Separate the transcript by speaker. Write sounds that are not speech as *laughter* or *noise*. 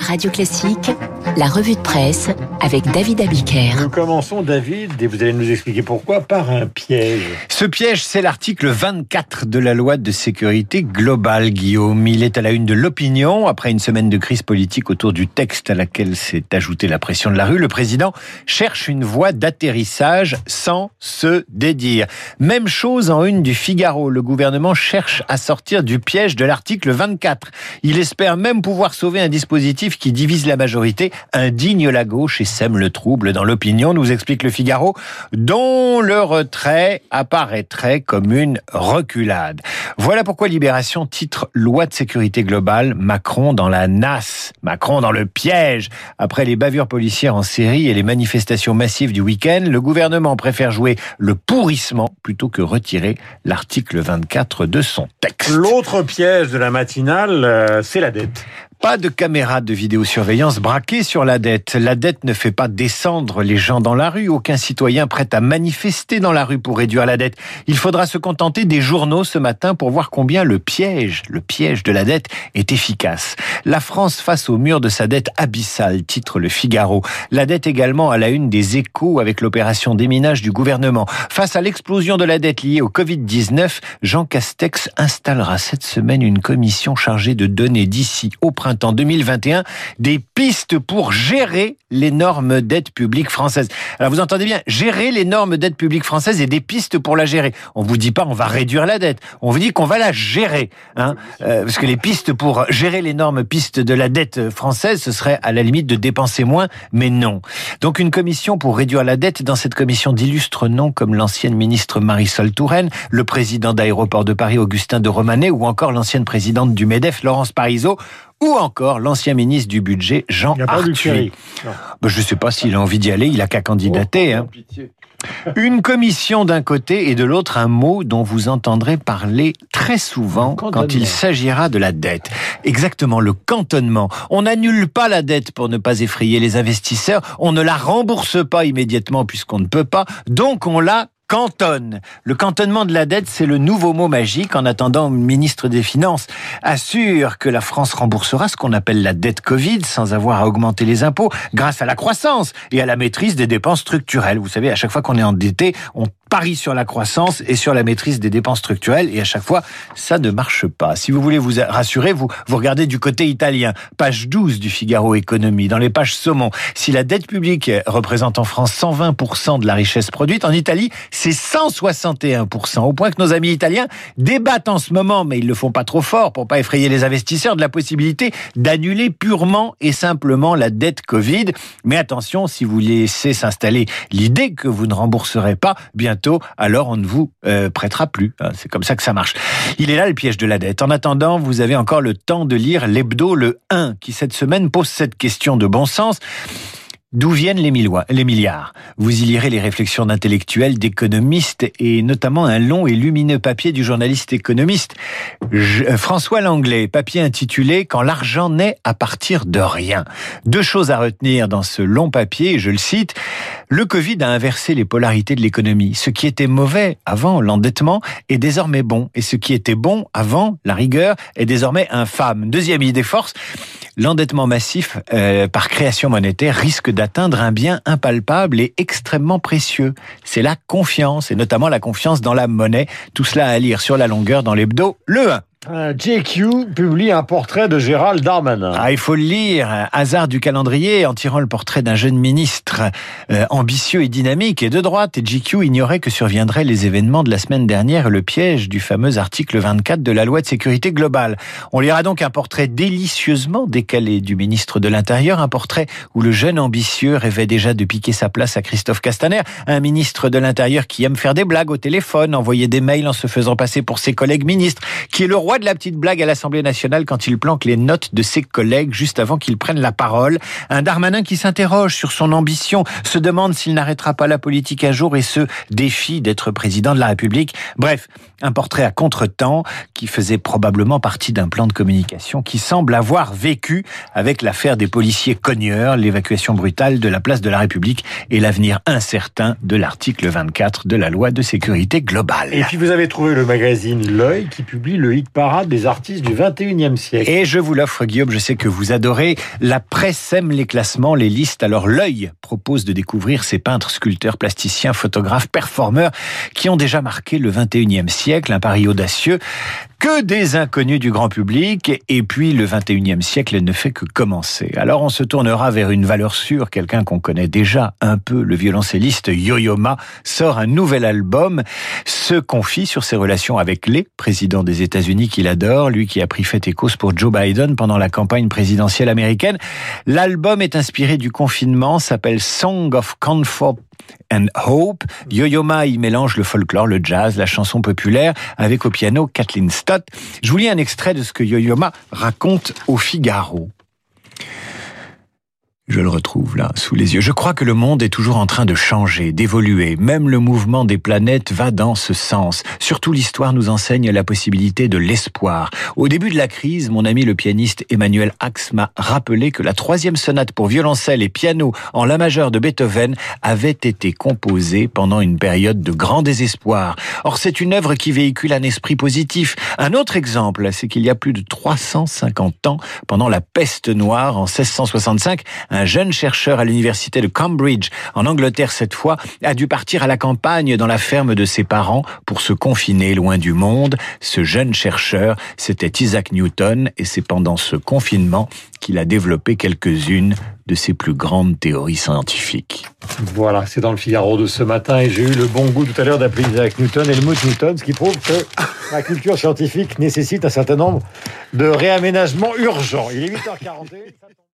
Speaker 1: Radio Classique, la revue de presse avec David Abiker.
Speaker 2: Nous commençons, David, et vous allez nous expliquer pourquoi, par un piège.
Speaker 3: Ce piège, c'est l'article 24 de la loi de sécurité globale, Guillaume. Il est à la une de l'opinion. Après une semaine de crise politique autour du texte à laquelle s'est ajoutée la pression de la rue, le président cherche une voie d'atterrissage sans se dédire. Même chose en une du Figaro. Le gouvernement cherche à sortir du piège de l'article 24. Il espère même pouvoir sauver un dispositif qui divise la majorité, indigne la gauche et sème le trouble dans l'opinion, nous explique le Figaro, dont le retrait apparaîtrait comme une reculade. Voilà pourquoi Libération titre Loi de sécurité globale, Macron dans la nasse, Macron dans le piège. Après les bavures policières en série et les manifestations massives du week-end, le gouvernement préfère jouer le pourrissement plutôt que retirer l'article 24 de son texte.
Speaker 2: L'autre piège de la matinale, euh, c'est la dette.
Speaker 3: Pas de caméra de vidéosurveillance braquée sur la dette. La dette ne fait pas descendre les gens dans la rue. Aucun citoyen prêt à manifester dans la rue pour réduire la dette. Il faudra se contenter des journaux ce matin pour voir combien le piège, le piège de la dette est efficace. La France face au mur de sa dette abyssale, titre le Figaro. La dette également à la une des échos avec l'opération déminage du gouvernement. Face à l'explosion de la dette liée au Covid-19, Jean Castex installera cette semaine une commission chargée de donner d'ici au printemps 2021 des pistes pour gérer l'énorme dette publique française. Alors vous entendez bien, gérer l'énorme dette publique française et des pistes pour la gérer. On vous dit pas on va réduire la dette, on vous dit qu'on va la gérer, hein, euh, parce que les pistes pour gérer l'énorme piste de la dette française, ce serait à la limite de dépenser moins, mais non. Donc une commission pour réduire la dette. Dans cette commission d'illustres noms comme l'ancienne ministre Marisol Touraine, le président d'Aéroport de Paris Augustin de Romanet ou encore l'ancienne présidente du Medef Laurence Parisot ou encore l'ancien ministre du budget Jean Arthuis. Ben, je ne sais pas s'il a envie d'y aller, il a qu'à candidater.
Speaker 2: Oh,
Speaker 3: hein. Une commission d'un côté et de l'autre un mot dont vous entendrez parler très souvent quand il s'agira de la dette. Exactement, le cantonnement. On n'annule pas la dette pour ne pas effrayer les investisseurs, on ne la rembourse pas immédiatement puisqu'on ne peut pas, donc on la cantonne. Le cantonnement de la dette, c'est le nouveau mot magique. En attendant, le ministre des Finances assure que la France remboursera ce qu'on appelle la dette Covid sans avoir à augmenter les impôts grâce à la croissance et à la maîtrise des dépenses structurelles. Vous savez, à chaque fois qu'on est endetté, on parie sur la croissance et sur la maîtrise des dépenses structurelles et à chaque fois, ça ne marche pas. Si vous voulez vous rassurer, vous, vous regardez du côté italien, page 12 du Figaro Économie, dans les pages saumon. Si la dette publique représente en France 120% de la richesse produite, en Italie, c'est 161%. Au point que nos amis italiens débattent en ce moment, mais ils le font pas trop fort pour pas effrayer les investisseurs, de la possibilité d'annuler purement et simplement la dette Covid. Mais attention, si vous laissez s'installer l'idée que vous ne rembourserez pas, bien alors on ne vous euh, prêtera plus. Hein, c'est comme ça que ça marche. Il est là le piège de la dette. En attendant, vous avez encore le temps de lire l'hebdo le 1, qui cette semaine pose cette question de bon sens. D'où viennent les, milliards? Vous y lirez les réflexions d'intellectuels, d'économistes et notamment un long et lumineux papier du journaliste économiste euh, François Langlais, papier intitulé Quand l'argent naît à partir de rien. Deux choses à retenir dans ce long papier, je le cite. Le Covid a inversé les polarités de l'économie. Ce qui était mauvais avant l'endettement est désormais bon et ce qui était bon avant la rigueur est désormais infâme. Deuxième idée force, l'endettement massif euh, par création monétaire risque d'atteindre un bien impalpable et extrêmement précieux. C'est la confiance, et notamment la confiance dans la monnaie. Tout cela à lire sur la longueur dans l'hebdo, le 1.
Speaker 2: JQ publie un portrait de Gérald Darmanin.
Speaker 3: Ah, il faut le lire. Hasard du calendrier en tirant le portrait d'un jeune ministre euh, ambitieux et dynamique et de droite. Et JQ ignorait que surviendraient les événements de la semaine dernière et le piège du fameux article 24 de la loi de sécurité globale. On lira donc un portrait délicieusement décalé du ministre de l'Intérieur, un portrait où le jeune ambitieux rêvait déjà de piquer sa place à Christophe Castaner, un ministre de l'Intérieur qui aime faire des blagues au téléphone, envoyer des mails en se faisant passer pour ses collègues ministres, qui est le roi de la petite blague à l'Assemblée nationale quand il planque les notes de ses collègues juste avant qu'ils prennent la parole. Un Darmanin qui s'interroge sur son ambition, se demande s'il n'arrêtera pas la politique un jour et se défie d'être président de la République. Bref, un portrait à contre-temps qui faisait probablement partie d'un plan de communication qui semble avoir vécu avec l'affaire des policiers cogneurs, l'évacuation brutale de la place de la République et l'avenir incertain de l'article 24 de la loi de sécurité globale.
Speaker 2: Et puis vous avez trouvé le magazine L'œil qui publie le hit parade des artistes du 21e siècle.
Speaker 3: Et je vous l'offre, Guillaume, je sais que vous adorez. La presse aime les classements, les listes. Alors l'œil propose de découvrir ces peintres, sculpteurs, plasticiens, photographes, performeurs qui ont déjà marqué le 21e siècle, un pari audacieux que des inconnus du grand public, et puis le 21e siècle ne fait que commencer. Alors on se tournera vers une valeur sûre, quelqu'un qu'on connaît déjà un peu, le violoncelliste Yo-Yo Ma sort un nouvel album, se confie sur ses relations avec les présidents des États-Unis qu'il adore, lui qui a pris fait et cause pour Joe Biden pendant la campagne présidentielle américaine. L'album est inspiré du confinement, s'appelle Song of Comfort and Hope. Yo-Yo Ma y mélange le folklore, le jazz, la chanson populaire, avec au piano Kathleen Stott. Je vous lis un extrait de ce que Yo-Yo Ma raconte au Figaro. Je le retrouve là, sous les yeux. Je crois que le monde est toujours en train de changer, d'évoluer. Même le mouvement des planètes va dans ce sens. Surtout l'histoire nous enseigne la possibilité de l'espoir. Au début de la crise, mon ami le pianiste Emmanuel Ax m'a rappelé que la troisième sonate pour violoncelle et piano en la majeure de Beethoven avait été composée pendant une période de grand désespoir. Or, c'est une œuvre qui véhicule un esprit positif. Un autre exemple, c'est qu'il y a plus de 350 ans, pendant la peste noire en 1665, un jeune chercheur à l'université de Cambridge, en Angleterre cette fois, a dû partir à la campagne dans la ferme de ses parents pour se confiner loin du monde. Ce jeune chercheur, c'était Isaac Newton et c'est pendant ce confinement qu'il a développé quelques-unes de ses plus grandes théories scientifiques.
Speaker 2: Voilà, c'est dans le Figaro de ce matin et j'ai eu le bon goût tout à l'heure d'appeler Isaac Newton Helmut Newton, ce qui prouve que *laughs* la culture scientifique nécessite un certain nombre de réaménagements urgents. Il est 8h41.